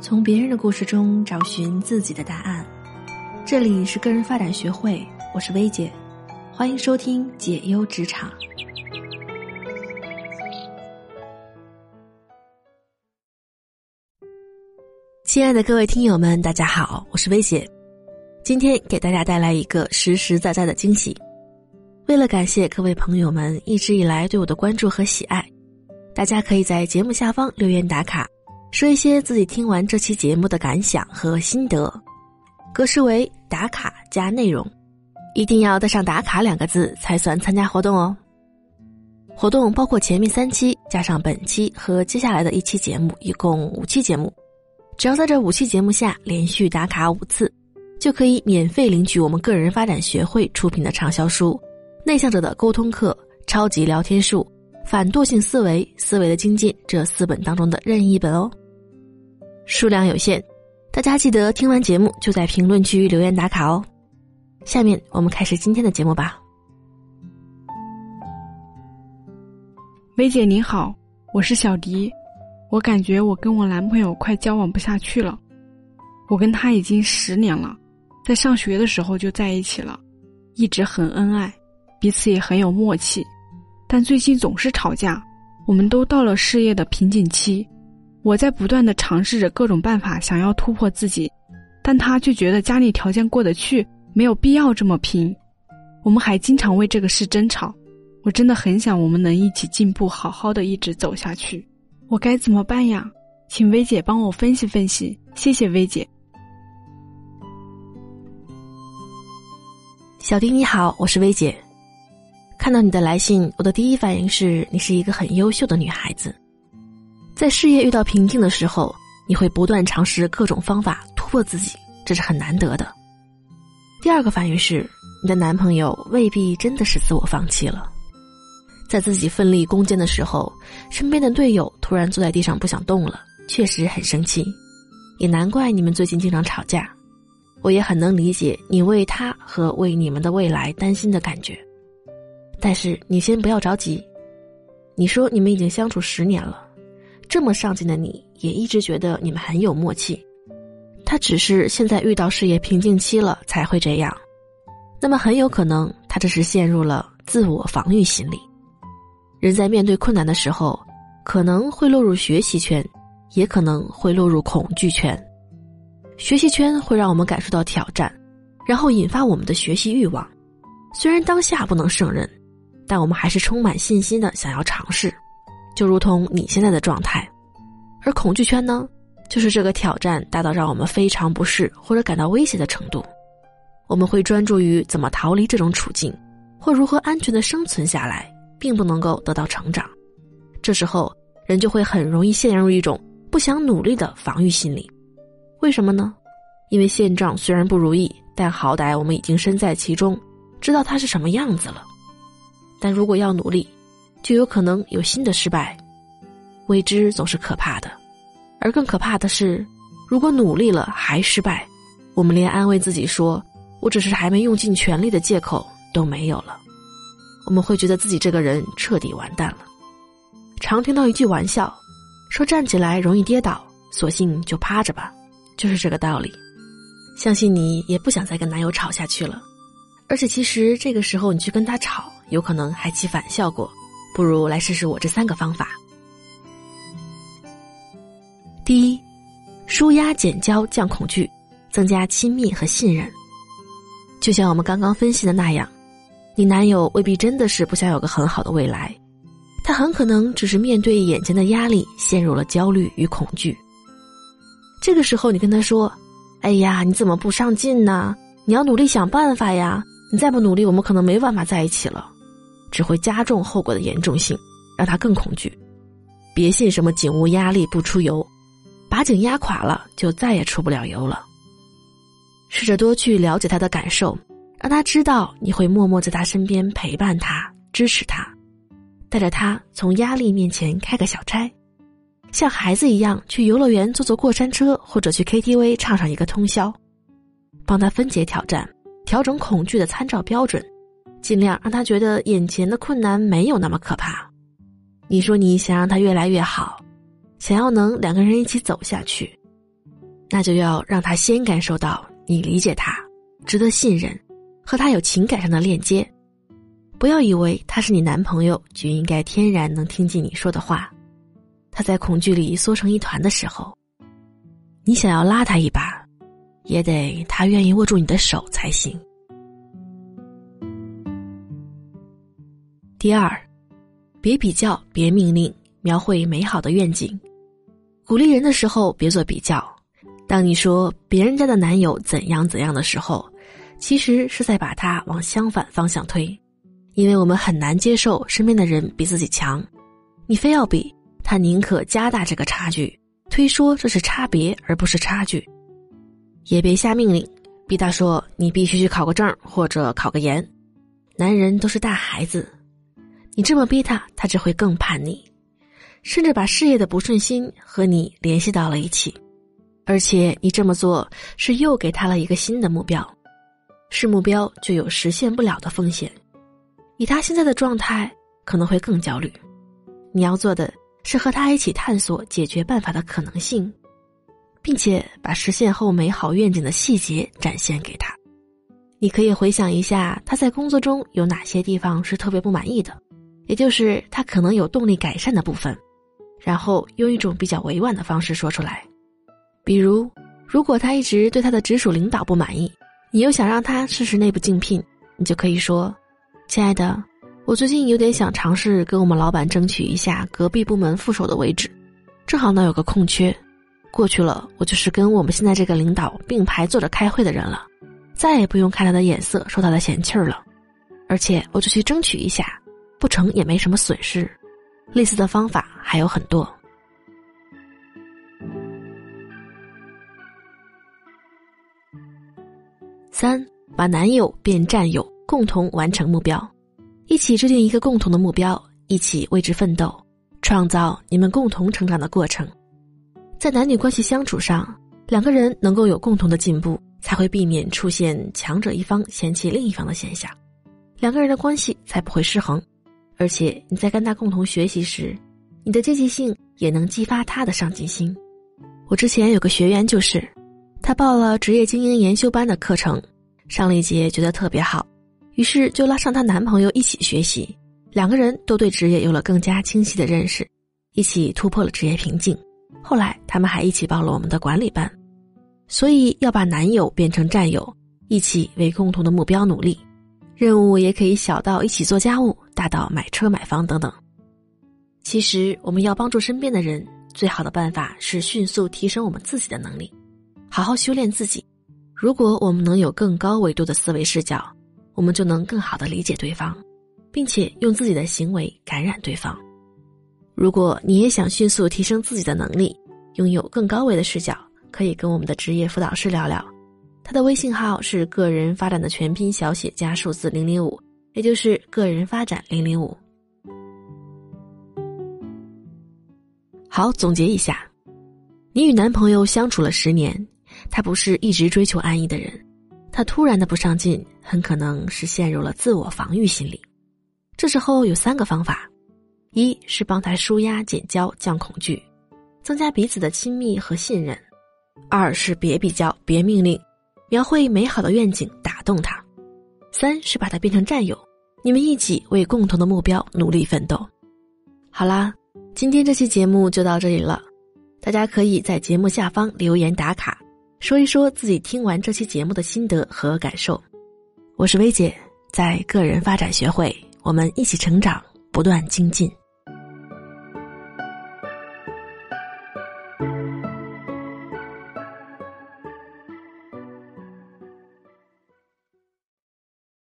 从别人的故事中找寻自己的答案。这里是个人发展学会，我是薇姐，欢迎收听解忧职场。亲爱的各位听友们，大家好，我是薇姐，今天给大家带来一个实实在在的惊喜。为了感谢各位朋友们一直以来对我的关注和喜爱，大家可以在节目下方留言打卡。说一些自己听完这期节目的感想和心得，格式为打卡加内容，一定要带上“打卡”两个字才算参加活动哦。活动包括前面三期加上本期和接下来的一期节目，一共五期节目。只要在这五期节目下连续打卡五次，就可以免费领取我们个人发展学会出品的畅销书《内向者的沟通课》《超级聊天术》。反惰性思维、思维的精进这四本当中的任意一本哦，数量有限，大家记得听完节目就在评论区留言打卡哦。下面我们开始今天的节目吧。薇姐你好，我是小迪，我感觉我跟我男朋友快交往不下去了。我跟他已经十年了，在上学的时候就在一起了，一直很恩爱，彼此也很有默契。但最近总是吵架，我们都到了事业的瓶颈期，我在不断的尝试着各种办法想要突破自己，但他却觉得家里条件过得去，没有必要这么拼。我们还经常为这个事争吵，我真的很想我们能一起进步，好好的一直走下去。我该怎么办呀？请薇姐帮我分析分析，谢谢薇姐。小丁你好，我是薇姐。看到你的来信，我的第一反应是你是一个很优秀的女孩子，在事业遇到瓶颈的时候，你会不断尝试各种方法突破自己，这是很难得的。第二个反应是，你的男朋友未必真的是自我放弃了，在自己奋力攻坚的时候，身边的队友突然坐在地上不想动了，确实很生气，也难怪你们最近经常吵架。我也很能理解你为他和为你们的未来担心的感觉。但是你先不要着急，你说你们已经相处十年了，这么上进的你也一直觉得你们很有默契，他只是现在遇到事业瓶颈期了才会这样，那么很有可能他这是陷入了自我防御心理。人在面对困难的时候，可能会落入学习圈，也可能会落入恐惧圈。学习圈会让我们感受到挑战，然后引发我们的学习欲望，虽然当下不能胜任。但我们还是充满信心的想要尝试，就如同你现在的状态。而恐惧圈呢，就是这个挑战大到让我们非常不适或者感到威胁的程度。我们会专注于怎么逃离这种处境，或如何安全的生存下来，并不能够得到成长。这时候，人就会很容易陷入一种不想努力的防御心理。为什么呢？因为现状虽然不如意，但好歹我们已经身在其中，知道它是什么样子了。但如果要努力，就有可能有新的失败。未知总是可怕的，而更可怕的是，如果努力了还失败，我们连安慰自己说“我只是还没用尽全力”的借口都没有了。我们会觉得自己这个人彻底完蛋了。常听到一句玩笑，说站起来容易跌倒，索性就趴着吧，就是这个道理。相信你也不想再跟男友吵下去了。而且，其实这个时候你去跟他吵，有可能还起反效果。不如来试试我这三个方法。第一，舒压减焦降恐惧，增加亲密和信任。就像我们刚刚分析的那样，你男友未必真的是不想有个很好的未来，他很可能只是面对眼前的压力陷入了焦虑与恐惧。这个时候，你跟他说：“哎呀，你怎么不上进呢？你要努力想办法呀！”你再不努力，我们可能没办法在一起了，只会加重后果的严重性，让他更恐惧。别信什么井无压力不出油，把井压垮了就再也出不了油了。试着多去了解他的感受，让他知道你会默默在他身边陪伴他、支持他，带着他从压力面前开个小差，像孩子一样去游乐园坐坐过山车，或者去 KTV 唱上一个通宵，帮他分解挑战。调整恐惧的参照标准，尽量让他觉得眼前的困难没有那么可怕。你说你想让他越来越好，想要能两个人一起走下去，那就要让他先感受到你理解他，值得信任，和他有情感上的链接。不要以为他是你男朋友就应该天然能听进你说的话。他在恐惧里缩成一团的时候，你想要拉他一把，也得他愿意握住你的手才行。第二，别比较，别命令，描绘美好的愿景。鼓励人的时候别做比较。当你说别人家的男友怎样怎样的时候，其实是在把他往相反方向推，因为我们很难接受身边的人比自己强。你非要比，他宁可加大这个差距，推说这是差别而不是差距。也别下命令，逼他说你必须去考个证或者考个研。男人都是大孩子。你这么逼他，他只会更叛逆，甚至把事业的不顺心和你联系到了一起，而且你这么做是又给他了一个新的目标，是目标就有实现不了的风险，以他现在的状态可能会更焦虑。你要做的是和他一起探索解决办法的可能性，并且把实现后美好愿景的细节展现给他。你可以回想一下他在工作中有哪些地方是特别不满意的。也就是他可能有动力改善的部分，然后用一种比较委婉的方式说出来。比如，如果他一直对他的直属领导不满意，你又想让他试试内部竞聘，你就可以说：“亲爱的，我最近有点想尝试跟我们老板争取一下隔壁部门副手的位置，正好呢有个空缺。过去了，我就是跟我们现在这个领导并排坐着开会的人了，再也不用看他的眼色，受他的嫌弃儿了，而且我就去争取一下。”不成也没什么损失，类似的方法还有很多。三，把男友变战友，共同完成目标，一起制定一个共同的目标，一起为之奋斗，创造你们共同成长的过程。在男女关系相处上，两个人能够有共同的进步，才会避免出现强者一方嫌弃另一方的现象，两个人的关系才不会失衡。而且你在跟他共同学习时，你的积极性也能激发他的上进心。我之前有个学员就是，他报了职业精英研修班的课程，上了一节觉得特别好，于是就拉上她男朋友一起学习，两个人都对职业有了更加清晰的认识，一起突破了职业瓶颈。后来他们还一起报了我们的管理班，所以要把男友变成战友，一起为共同的目标努力。任务也可以小到一起做家务，大到买车买房等等。其实，我们要帮助身边的人，最好的办法是迅速提升我们自己的能力，好好修炼自己。如果我们能有更高维度的思维视角，我们就能更好的理解对方，并且用自己的行为感染对方。如果你也想迅速提升自己的能力，拥有更高维的视角，可以跟我们的职业辅导师聊聊。他的微信号是个人发展的全拼小写加数字零零五，也就是个人发展零零五。好，总结一下，你与男朋友相处了十年，他不是一直追求安逸的人，他突然的不上进，很可能是陷入了自我防御心理。这时候有三个方法：一是帮他舒压减焦降恐惧，增加彼此的亲密和信任；二是别比较别命令。描绘美好的愿景，打动他；三是把他变成战友，你们一起为共同的目标努力奋斗。好啦，今天这期节目就到这里了，大家可以在节目下方留言打卡，说一说自己听完这期节目的心得和感受。我是薇姐，在个人发展学会，我们一起成长，不断精进。